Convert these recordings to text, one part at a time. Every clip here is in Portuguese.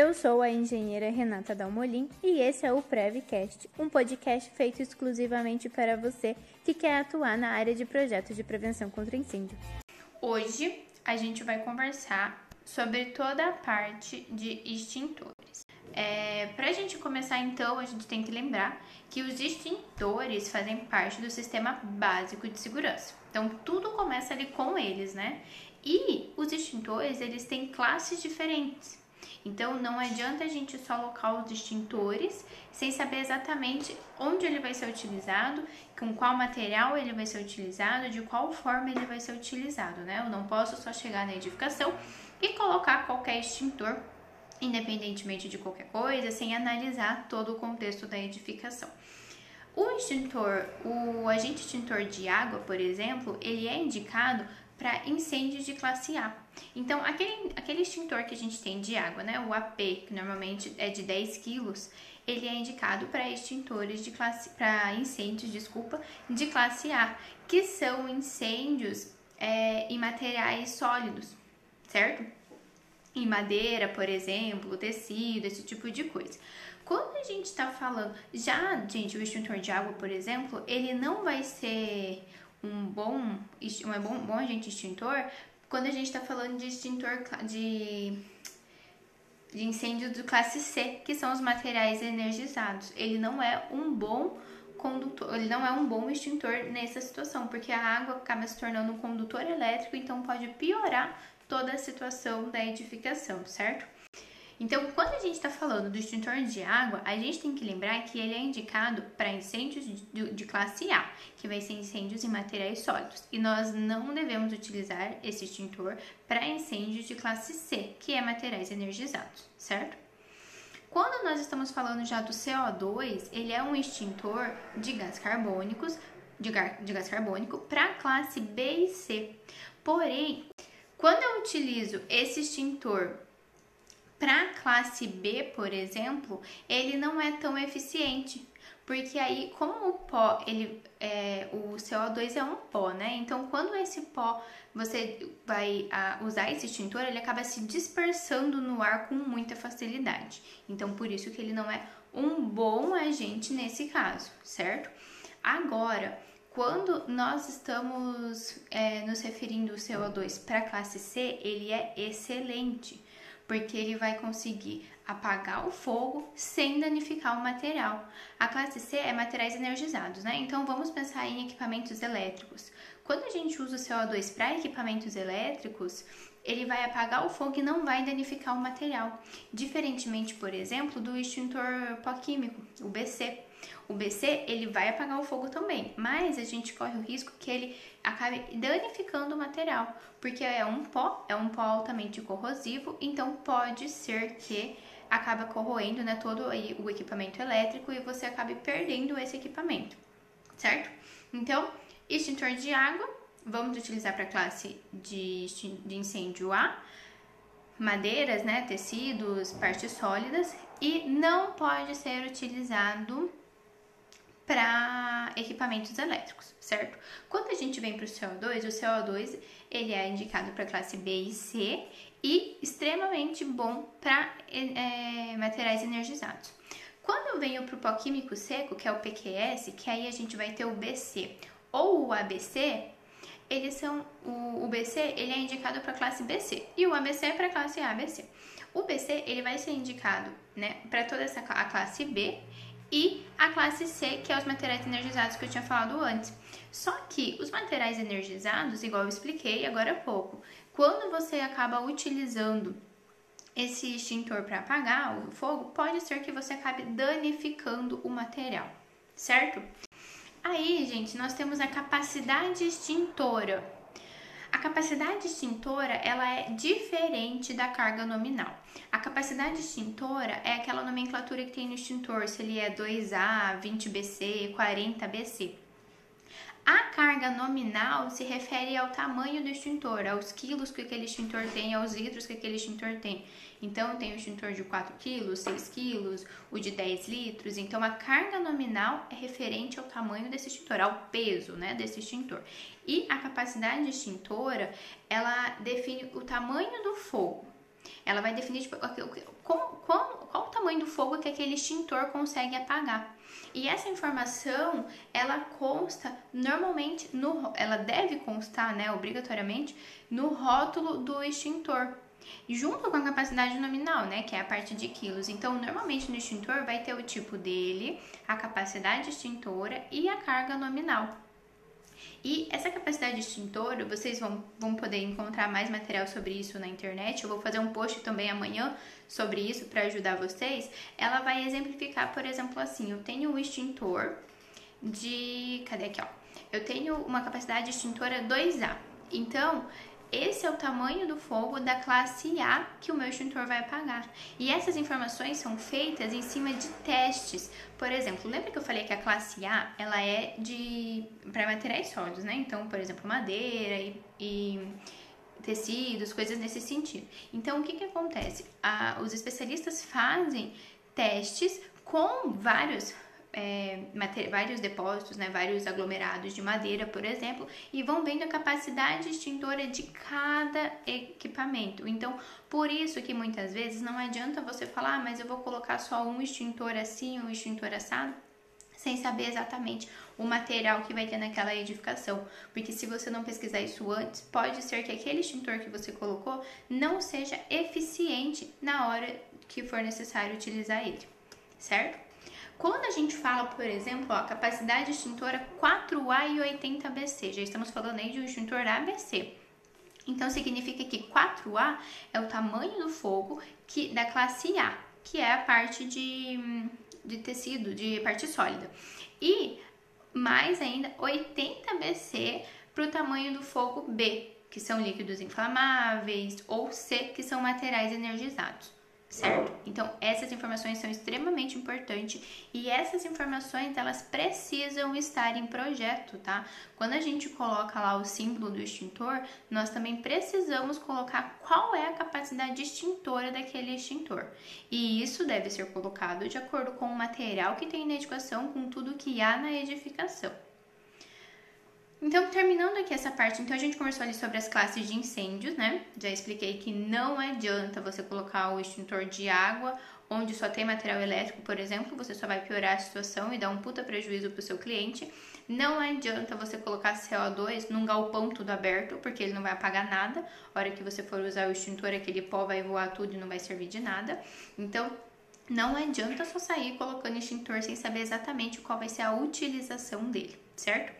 Eu sou a engenheira Renata Dalmolin e esse é o Prevcast, um podcast feito exclusivamente para você que quer atuar na área de projetos de prevenção contra incêndio. Hoje a gente vai conversar sobre toda a parte de extintores. É, Para a gente começar então, a gente tem que lembrar que os extintores fazem parte do sistema básico de segurança. Então tudo começa ali com eles, né? E os extintores eles têm classes diferentes. Então não adianta a gente só alocar os extintores sem saber exatamente onde ele vai ser utilizado, com qual material ele vai ser utilizado, de qual forma ele vai ser utilizado, né? Eu não posso só chegar na edificação e colocar qualquer extintor, independentemente de qualquer coisa, sem analisar todo o contexto da edificação. O extintor, o agente extintor de água, por exemplo, ele é indicado para incêndios de classe A. Então, aquele, aquele extintor que a gente tem de água, né, o AP, que normalmente é de 10 quilos, ele é indicado para extintores de classe, para incêndios, desculpa, de classe A, que são incêndios é, em materiais sólidos, certo? Em madeira, por exemplo, tecido, esse tipo de coisa. Quando a gente está falando, já, gente, o extintor de água, por exemplo, ele não vai ser um bom, um bom, bom agente extintor quando a gente está falando de extintor de, de incêndio de classe C, que são os materiais energizados. Ele não é um bom condutor, ele não é um bom extintor nessa situação, porque a água acaba se tornando um condutor elétrico, então pode piorar toda a situação da edificação, certo? Então, quando a gente está falando do extintor de água, a gente tem que lembrar que ele é indicado para incêndios de, de, classe A, que vai ser incêndios em materiais sólidos. E nós não devemos utilizar esse extintor para incêndios de classe C, que é materiais energizados, certo? Quando nós estamos falando já do CO2, ele é um extintor de gás carbônicos, de, de gás carbônico para classe B e C. Porém, quando eu utilizo esse extintor para a classe B, por exemplo, ele não é tão eficiente, porque aí, como o pó, ele, é, o CO2 é um pó, né? Então, quando esse pó você vai a, usar esse extintor, ele acaba se dispersando no ar com muita facilidade. Então, por isso que ele não é um bom agente nesse caso, certo? Agora, quando nós estamos é, nos referindo ao CO2 para a classe C, ele é excelente porque ele vai conseguir apagar o fogo sem danificar o material. A classe C é materiais energizados, né? Então vamos pensar em equipamentos elétricos. Quando a gente usa o CO2 para equipamentos elétricos, ele vai apagar o fogo e não vai danificar o material. Diferentemente, por exemplo, do extintor pó químico, o BC. O BC ele vai apagar o fogo também, mas a gente corre o risco que ele acabe danificando o material, porque é um pó, é um pó altamente corrosivo, então pode ser que acaba corroendo né, todo o equipamento elétrico e você acabe perdendo esse equipamento, certo? Então, extintor de água, vamos utilizar para a classe de, de incêndio A, madeiras, né, tecidos, partes sólidas, e não pode ser utilizado para equipamentos elétricos, certo? Quando a gente vem para o CO2, o CO2 ele é indicado para classe B e C e extremamente bom para é, materiais energizados. Quando venho para o pó químico seco, que é o PQS, que aí a gente vai ter o BC ou o ABC, eles são o, o BC ele é indicado para classe BC e o ABC é para classe ABC. O BC ele vai ser indicado, né, para toda essa a classe B e a classe C, que é os materiais energizados que eu tinha falado antes. Só que os materiais energizados, igual eu expliquei agora há pouco, quando você acaba utilizando esse extintor para apagar o fogo, pode ser que você acabe danificando o material, certo? Aí, gente, nós temos a capacidade extintora. A capacidade extintora ela é diferente da carga nominal. A capacidade extintora é aquela nomenclatura que tem no extintor, se ele é 2A, 20BC, 40BC. A carga nominal se refere ao tamanho do extintor, aos quilos que aquele extintor tem, aos litros que aquele extintor tem. Então, tem o extintor de 4 quilos, 6 quilos, o de 10 litros. Então, a carga nominal é referente ao tamanho desse extintor, ao peso né, desse extintor. E a capacidade extintora, ela define o tamanho do fogo. Ela vai definir tipo, como, do fogo que aquele extintor consegue apagar. E essa informação, ela consta normalmente no ela deve constar, né, obrigatoriamente no rótulo do extintor. Junto com a capacidade nominal, né, que é a parte de quilos. Então, normalmente no extintor vai ter o tipo dele, a capacidade extintora e a carga nominal. E essa capacidade extintora, vocês vão, vão poder encontrar mais material sobre isso na internet. Eu vou fazer um post também amanhã sobre isso para ajudar vocês. Ela vai exemplificar, por exemplo, assim: eu tenho um extintor de. Cadê aqui, ó? Eu tenho uma capacidade extintora 2A. Então, esse é o tamanho do fogo da classe A que o meu extintor vai apagar. E essas informações são feitas em cima de testes. Por exemplo, lembra que eu falei que a classe A ela é de para materiais sólidos, né? Então, por exemplo, madeira e, e tecidos, coisas nesse sentido. Então, o que, que acontece? os especialistas fazem testes com vários é, vários depósitos, né, vários aglomerados de madeira, por exemplo, e vão vendo a capacidade extintora de cada equipamento. Então, por isso que muitas vezes não adianta você falar, ah, mas eu vou colocar só um extintor assim, um extintor assado, sem saber exatamente o material que vai ter naquela edificação. Porque se você não pesquisar isso antes, pode ser que aquele extintor que você colocou não seja eficiente na hora que for necessário utilizar ele, certo? Quando a gente fala, por exemplo, a capacidade extintora 4A e 80 BC, já estamos falando aí de um extintor ABC. Então significa que 4A é o tamanho do fogo que da classe A, que é a parte de, de tecido, de parte sólida. E mais ainda 80 BC para o tamanho do fogo B, que são líquidos inflamáveis, ou C, que são materiais energizados certo? Então, essas informações são extremamente importantes e essas informações elas precisam estar em projeto, tá? Quando a gente coloca lá o símbolo do extintor, nós também precisamos colocar qual é a capacidade extintora daquele extintor. E isso deve ser colocado de acordo com o material que tem na edificação, com tudo que há na edificação. Então, terminando aqui essa parte, então a gente conversou ali sobre as classes de incêndios, né? Já expliquei que não adianta você colocar o extintor de água onde só tem material elétrico, por exemplo, você só vai piorar a situação e dar um puta prejuízo para o seu cliente. Não adianta você colocar CO2 num galpão tudo aberto, porque ele não vai apagar nada. A hora que você for usar o extintor, aquele pó vai voar tudo e não vai servir de nada. Então, não adianta só sair colocando extintor sem saber exatamente qual vai ser a utilização dele, certo?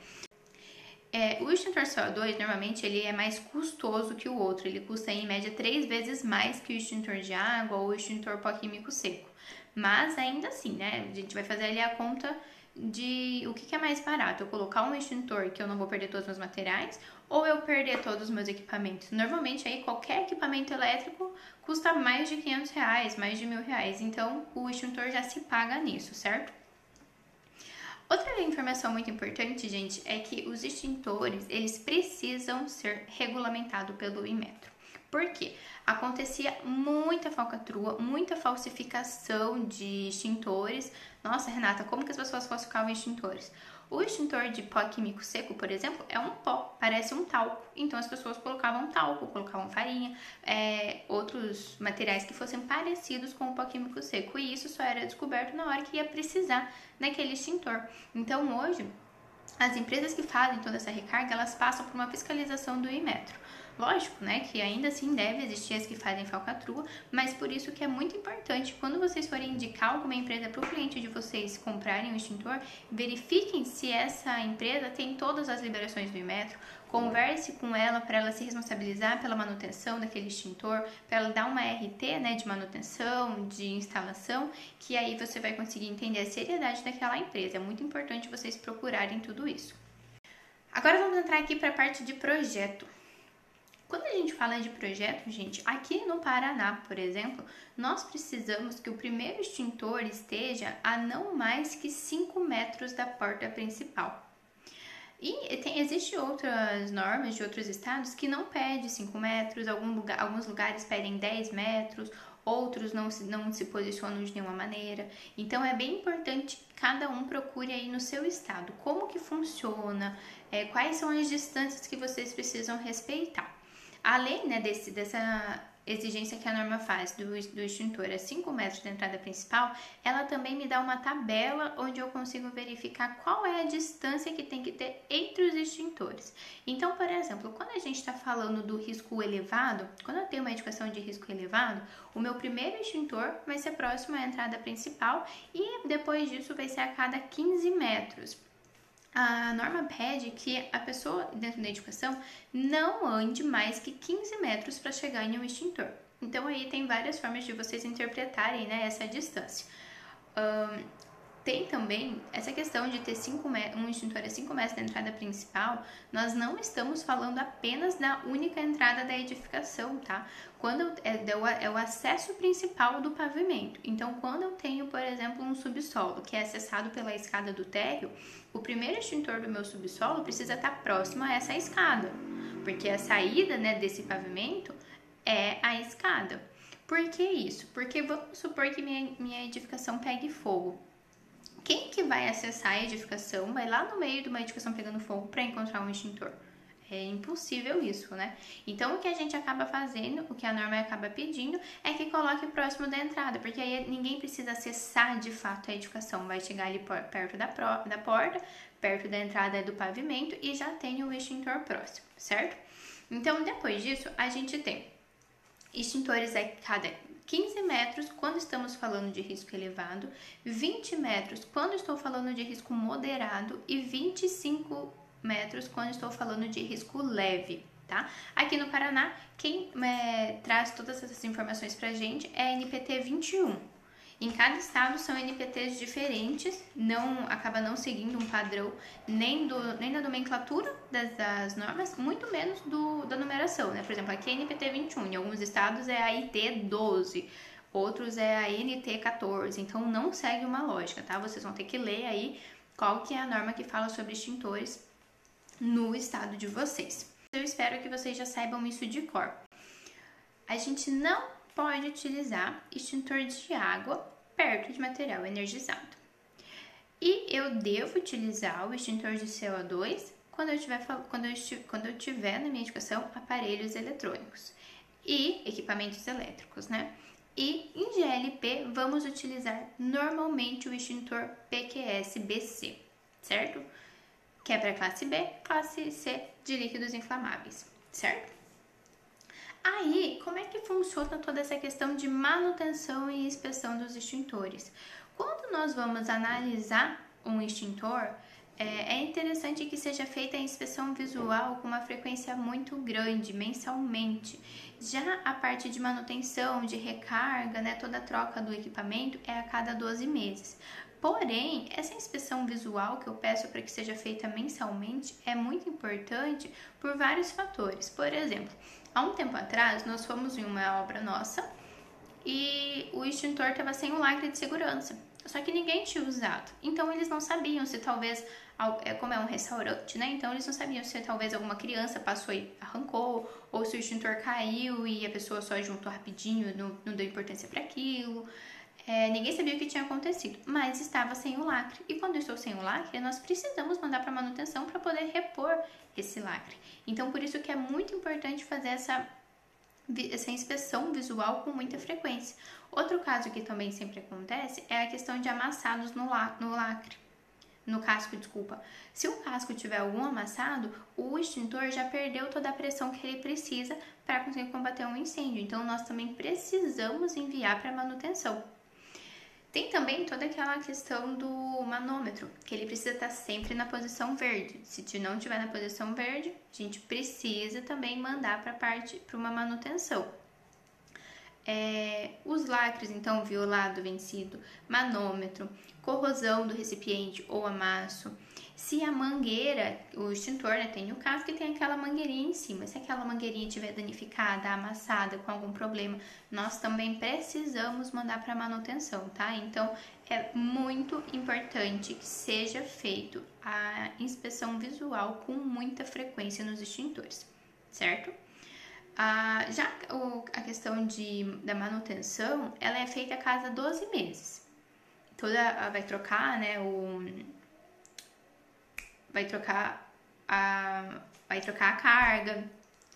É, o extintor CO2 normalmente ele é mais custoso que o outro, ele custa em média três vezes mais que o extintor de água ou o extintor pó químico seco. Mas ainda assim, né? A gente vai fazer ali a conta de o que, que é mais barato, eu colocar um extintor que eu não vou perder todos os meus materiais ou eu perder todos os meus equipamentos. Normalmente aí qualquer equipamento elétrico custa mais de 500 reais, mais de mil reais, então o extintor já se paga nisso, certo? Outra informação muito importante, gente, é que os extintores, eles precisam ser regulamentados pelo Inmetro. Por quê? Acontecia muita falcatrua, muita falsificação de extintores. Nossa, Renata, como que as pessoas falsificavam extintores? O extintor de pó químico seco, por exemplo, é um pó, parece um talco. Então as pessoas colocavam talco, colocavam farinha, é, outros materiais que fossem parecidos com o pó químico seco. E isso só era descoberto na hora que ia precisar daquele extintor. Então hoje, as empresas que fazem toda essa recarga, elas passam por uma fiscalização do Imetro. Lógico, né, que ainda assim deve existir as que fazem falcatrua, mas por isso que é muito importante, quando vocês forem indicar alguma empresa para o cliente de vocês comprarem o extintor, verifiquem se essa empresa tem todas as liberações do Imetro, converse com ela para ela se responsabilizar pela manutenção daquele extintor, para ela dar uma RT, né, de manutenção, de instalação, que aí você vai conseguir entender a seriedade daquela empresa. É muito importante vocês procurarem tudo isso. Agora vamos entrar aqui para a parte de projeto. Quando a gente fala de projeto, gente, aqui no Paraná, por exemplo, nós precisamos que o primeiro extintor esteja a não mais que 5 metros da porta principal. E tem, existe outras normas de outros estados que não pede 5 metros, algum lugar, alguns lugares pedem 10 metros, outros não se, não se posicionam de nenhuma maneira. Então é bem importante que cada um procure aí no seu estado como que funciona, é, quais são as distâncias que vocês precisam respeitar. Além né, desse, dessa exigência que a norma faz do, do extintor a 5 metros da entrada principal, ela também me dá uma tabela onde eu consigo verificar qual é a distância que tem que ter entre os extintores. Então, por exemplo, quando a gente está falando do risco elevado, quando eu tenho uma educação de risco elevado, o meu primeiro extintor vai ser próximo à entrada principal e depois disso vai ser a cada 15 metros a norma pede que a pessoa dentro da educação não ande mais que 15 metros para chegar em um extintor. Então aí tem várias formas de vocês interpretarem né, essa distância. Um, tem também essa questão de ter cinco um extintor a 5 metros da entrada principal, nós não estamos falando apenas da única entrada da edificação, tá? Quando é, é o acesso principal do pavimento. Então, quando eu tenho, por exemplo, um subsolo que é acessado pela escada do térreo, o primeiro extintor do meu subsolo precisa estar próximo a essa escada, porque a saída né, desse pavimento é a escada. Por que isso? Porque vamos supor que minha, minha edificação pegue fogo quem que vai acessar a edificação vai lá no meio de uma edificação pegando fogo para encontrar um extintor? É impossível isso, né? Então, o que a gente acaba fazendo, o que a norma acaba pedindo, é que coloque próximo da entrada, porque aí ninguém precisa acessar de fato a edificação. Vai chegar ali perto da, da porta, perto da entrada do pavimento e já tem o extintor próximo, certo? Então, depois disso, a gente tem extintores a cada 15 metros quando estamos falando de risco elevado, 20 metros quando estou falando de risco moderado e 25 metros quando estou falando de risco leve. Tá? Aqui no Paraná, quem é, traz todas essas informações para gente é a NPT 21. Em cada estado são NPTs diferentes, não acaba não seguindo um padrão nem, do, nem da nomenclatura das, das normas, muito menos do, da numeração, né? Por exemplo, aqui é NPT 21, em alguns estados é a IT 12, outros é a NT 14, então não segue uma lógica, tá? Vocês vão ter que ler aí qual que é a norma que fala sobre extintores no estado de vocês. Eu espero que vocês já saibam isso de cor. A gente não pode utilizar extintor de água perto de material energizado. E eu devo utilizar o extintor de CO2 quando eu tiver, quando eu, quando eu tiver na minha educação aparelhos eletrônicos e equipamentos elétricos, né? E em GLP vamos utilizar normalmente o extintor PQS-BC, certo? Que é para classe B, classe C de líquidos inflamáveis, certo? Aí, como é que funciona toda essa questão de manutenção e inspeção dos extintores? Quando nós vamos analisar um extintor, é, é interessante que seja feita a inspeção visual com uma frequência muito grande, mensalmente. Já a parte de manutenção, de recarga, né, toda a troca do equipamento é a cada 12 meses. Porém, essa inspeção visual que eu peço para que seja feita mensalmente é muito importante por vários fatores. Por exemplo, há um tempo atrás nós fomos em uma obra nossa e o extintor estava sem o lacre de segurança. Só que ninguém tinha usado. Então eles não sabiam se talvez, é, como é um restaurante, né? Então eles não sabiam se talvez alguma criança passou e arrancou, ou se o extintor caiu e a pessoa só juntou rapidinho, não, não deu importância para aquilo. É, ninguém sabia o que tinha acontecido, mas estava sem o lacre. E quando estou sem o lacre, nós precisamos mandar para manutenção para poder repor esse lacre. Então, por isso que é muito importante fazer essa, essa inspeção visual com muita frequência. Outro caso que também sempre acontece é a questão de amassados no, la, no lacre. No casco, desculpa. Se o casco tiver algum amassado, o extintor já perdeu toda a pressão que ele precisa para conseguir combater um incêndio. Então, nós também precisamos enviar para manutenção. Tem também toda aquela questão do manômetro, que ele precisa estar sempre na posição verde. Se não estiver na posição verde, a gente precisa também mandar para parte para uma manutenção. É, os lacres, então, violado, vencido, manômetro, corrosão do recipiente ou amasso, se a mangueira, o extintor, né, tem o caso que tem aquela mangueirinha em cima, se aquela mangueirinha estiver danificada, amassada, com algum problema, nós também precisamos mandar para manutenção, tá? Então, é muito importante que seja feito a inspeção visual com muita frequência nos extintores, certo? Ah, já a questão de, da manutenção, ela é feita a cada 12 meses. Toda, vai trocar, né, o vai trocar a, vai trocar a carga,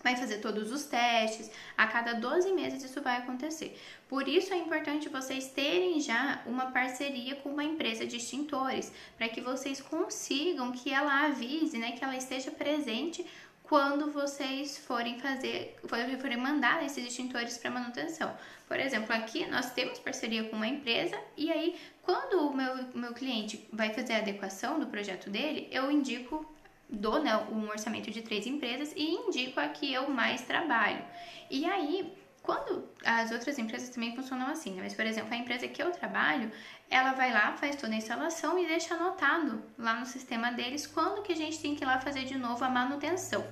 vai fazer todos os testes. A cada 12 meses isso vai acontecer. Por isso é importante vocês terem já uma parceria com uma empresa de extintores, para que vocês consigam que ela avise, né, que ela esteja presente quando vocês forem fazer, forem mandar esses extintores para manutenção. Por exemplo, aqui nós temos parceria com uma empresa e aí quando o meu, meu cliente vai fazer a adequação do projeto dele, eu indico dou né, um orçamento de três empresas e indico a que eu mais trabalho. E aí, quando as outras empresas também funcionam assim, né? mas por exemplo, a empresa que eu trabalho, ela vai lá, faz toda a instalação e deixa anotado lá no sistema deles quando que a gente tem que ir lá fazer de novo a manutenção.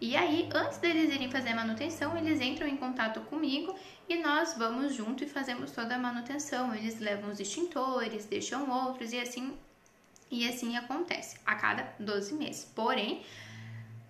E aí, antes deles irem fazer a manutenção, eles entram em contato comigo e nós vamos junto e fazemos toda a manutenção. Eles levam os extintores, deixam outros e assim e assim acontece a cada 12 meses. Porém,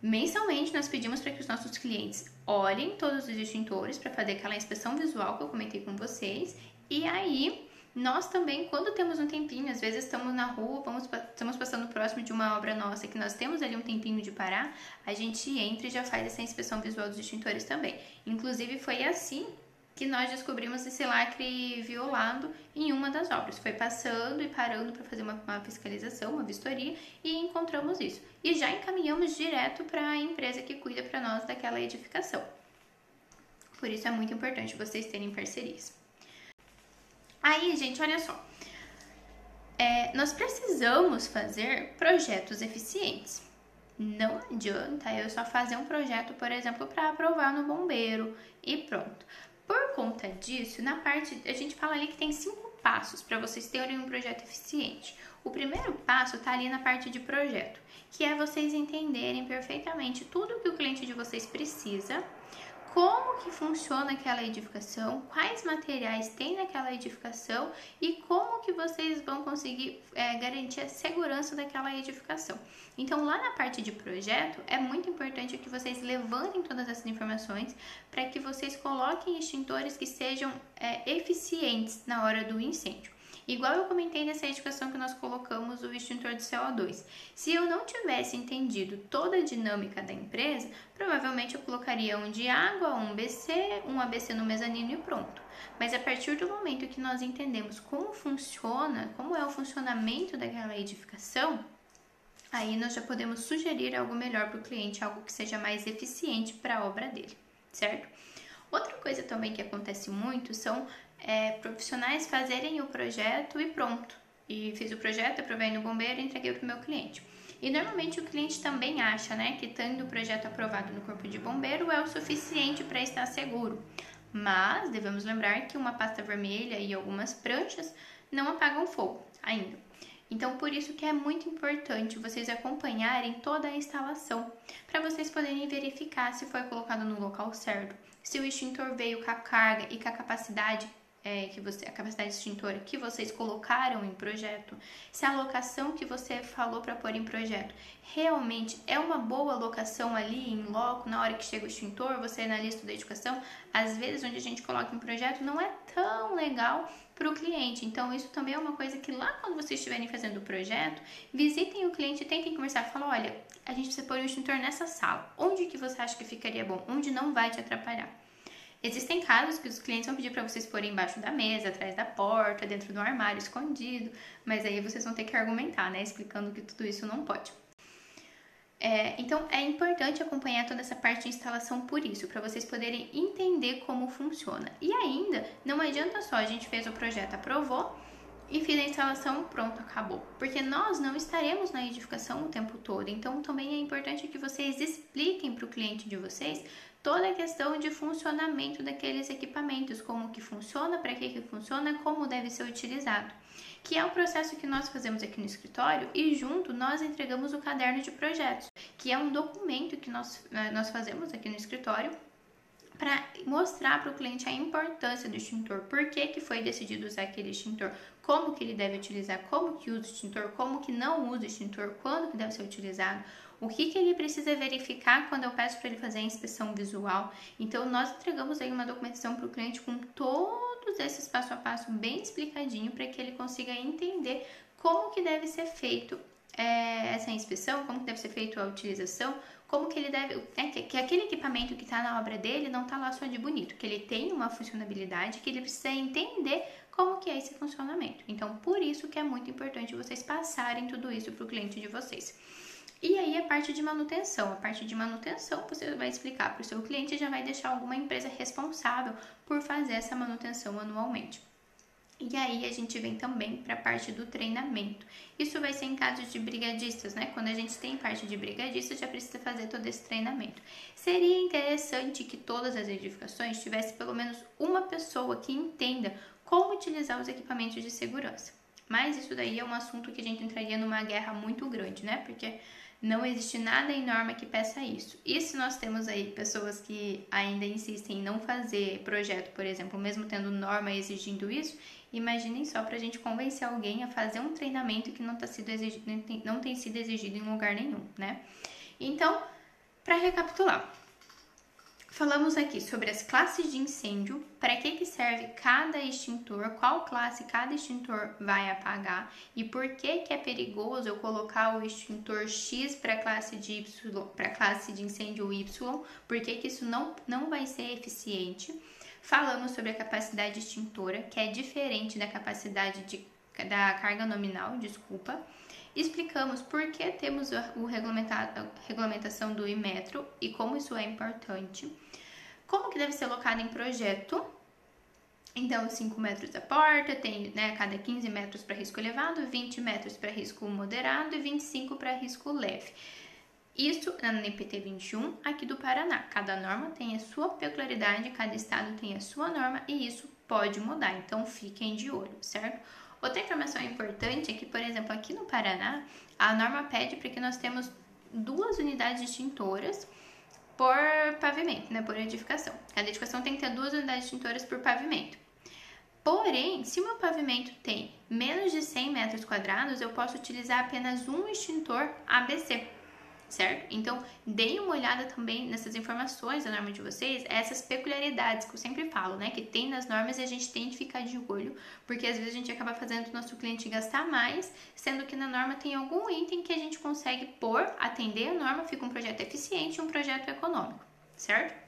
mensalmente nós pedimos para que os nossos clientes olhem todos os extintores para fazer aquela inspeção visual que eu comentei com vocês. E aí, nós também, quando temos um tempinho, às vezes estamos na rua, vamos, estamos passando próximo de uma obra nossa que nós temos ali um tempinho de parar, a gente entra e já faz essa inspeção visual dos extintores também. Inclusive, foi assim que nós descobrimos esse lacre violado em uma das obras. Foi passando e parando para fazer uma, uma, fiscalização, uma vistoria e encontramos isso. E já encaminhamos direto para a empresa que cuida para nós daquela edificação. Por isso é muito importante vocês terem parcerias. Aí, gente, olha só. É, nós precisamos fazer projetos eficientes. Não adianta eu só fazer um projeto, por exemplo, para aprovar no bombeiro e pronto. Por conta disso, na parte a gente fala ali que tem cinco passos para vocês terem um projeto eficiente. O primeiro passo está ali na parte de projeto, que é vocês entenderem perfeitamente tudo que o cliente de vocês precisa como que funciona aquela edificação, quais materiais tem naquela edificação e como que vocês vão conseguir é, garantir a segurança daquela edificação. Então, lá na parte de projeto, é muito importante que vocês levantem todas essas informações para que vocês coloquem extintores que sejam é, eficientes na hora do incêndio. Igual eu comentei nessa edificação que nós colocamos o extintor de CO2. Se eu não tivesse entendido toda a dinâmica da empresa, provavelmente eu colocaria um de água, um BC, um ABC no mezanino e pronto. Mas a partir do momento que nós entendemos como funciona, como é o funcionamento daquela edificação, aí nós já podemos sugerir algo melhor para o cliente, algo que seja mais eficiente para a obra dele, certo? Outra coisa também que acontece muito são é, profissionais fazerem o projeto e pronto. E fiz o projeto, aprovei no bombeiro e entreguei para o meu cliente. E normalmente o cliente também acha né, que tendo o projeto aprovado no corpo de bombeiro é o suficiente para estar seguro. Mas devemos lembrar que uma pasta vermelha e algumas pranchas não apagam fogo ainda. Então, por isso que é muito importante vocês acompanharem toda a instalação, para vocês poderem verificar se foi colocado no local certo, se o extintor veio com a carga e com a capacidade é, que você, a capacidade extintora que vocês colocaram em projeto, se a locação que você falou para pôr em projeto realmente é uma boa locação ali em loco, na hora que chega o extintor, você na lista da educação, às vezes onde a gente coloca em projeto não é tão legal para o cliente. Então, isso também é uma coisa que lá quando vocês estiverem fazendo o projeto, visitem o cliente, tentem conversar, falam, olha, a gente precisa pôr o extintor nessa sala. Onde que você acha que ficaria bom? Onde não vai te atrapalhar? Existem casos que os clientes vão pedir para vocês pôr embaixo da mesa, atrás da porta, dentro do armário, escondido, mas aí vocês vão ter que argumentar, né? Explicando que tudo isso não pode. É, então é importante acompanhar toda essa parte de instalação por isso, para vocês poderem entender como funciona. E ainda, não adianta só a gente fez o projeto, aprovou e fiz a instalação, pronto, acabou. Porque nós não estaremos na edificação o tempo todo. Então também é importante que vocês expliquem para o cliente de vocês toda a questão de funcionamento daqueles equipamentos, como que funciona, para que que funciona, como deve ser utilizado. Que é o processo que nós fazemos aqui no escritório e junto nós entregamos o caderno de projetos, que é um documento que nós, eh, nós fazemos aqui no escritório para mostrar para o cliente a importância do extintor, por que, que foi decidido usar aquele extintor, como que ele deve utilizar, como que usa o extintor, como que não usa o extintor, quando que deve ser utilizado, o que, que ele precisa verificar quando eu peço para ele fazer a inspeção visual. Então, nós entregamos aí uma documentação para o cliente com todos esses passo a passo bem explicadinho para que ele consiga entender como que deve ser feito é, essa inspeção, como que deve ser feita a utilização, como que ele deve, né, que, que aquele equipamento que está na obra dele não está lá só de bonito, que ele tem uma funcionalidade, que ele precisa entender como que é esse funcionamento. Então, por isso que é muito importante vocês passarem tudo isso para o cliente de vocês. E aí a parte de manutenção. A parte de manutenção você vai explicar para o seu cliente e já vai deixar alguma empresa responsável por fazer essa manutenção anualmente. E aí a gente vem também para a parte do treinamento. Isso vai ser em casos de brigadistas, né? Quando a gente tem parte de brigadistas, já precisa fazer todo esse treinamento. Seria interessante que todas as edificações tivesse pelo menos uma pessoa que entenda como utilizar os equipamentos de segurança. Mas isso daí é um assunto que a gente entraria numa guerra muito grande, né? Porque não existe nada em norma que peça isso. E se nós temos aí pessoas que ainda insistem em não fazer projeto, por exemplo, mesmo tendo norma exigindo isso, imaginem só para a gente convencer alguém a fazer um treinamento que não, tá sido exigido, não tem sido exigido em lugar nenhum, né? Então, para recapitular, Falamos aqui sobre as classes de incêndio, para que, que serve cada extintor, qual classe cada extintor vai apagar e por que, que é perigoso eu colocar o extintor X para a classe de Y, para classe de incêndio Y, por que, que isso não, não vai ser eficiente. Falamos sobre a capacidade extintora, que é diferente da capacidade de, da carga nominal, desculpa. Explicamos por que temos o regulamentação do Imetro e como isso é importante. Como que deve ser alocado em projeto. Então, 5 metros da porta, tem né, cada 15 metros para risco elevado, 20 metros para risco moderado e 25 para risco leve. Isso na NPT 21 aqui do Paraná. Cada norma tem a sua peculiaridade, cada estado tem a sua norma e isso pode mudar, então fiquem de olho, certo? Outra informação importante é que, por exemplo, aqui no Paraná, a norma pede para que nós temos duas unidades extintoras por pavimento, né, por edificação. Cada edificação tem que ter duas unidades extintoras por pavimento. Porém, se o meu pavimento tem menos de 100 metros quadrados, eu posso utilizar apenas um extintor ABC certo? Então, deem uma olhada também nessas informações da norma de vocês, essas peculiaridades que eu sempre falo, né? Que tem nas normas e a gente tem que ficar de olho, porque às vezes a gente acaba fazendo o nosso cliente gastar mais, sendo que na norma tem algum item que a gente consegue pôr, atender a norma, fica um projeto eficiente e um projeto econômico, certo?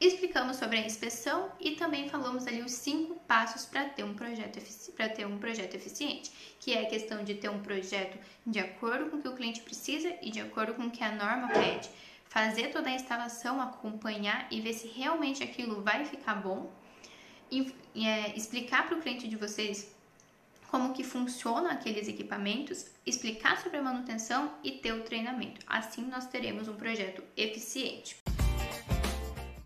Explicamos sobre a inspeção e também falamos ali os cinco passos para ter um projeto para ter um projeto eficiente, que é a questão de ter um projeto de acordo com o que o cliente precisa e de acordo com o que a norma pede. Fazer toda a instalação, acompanhar e ver se realmente aquilo vai ficar bom. E, é, explicar para o cliente de vocês como que funcionam aqueles equipamentos, explicar sobre a manutenção e ter o treinamento. Assim nós teremos um projeto eficiente.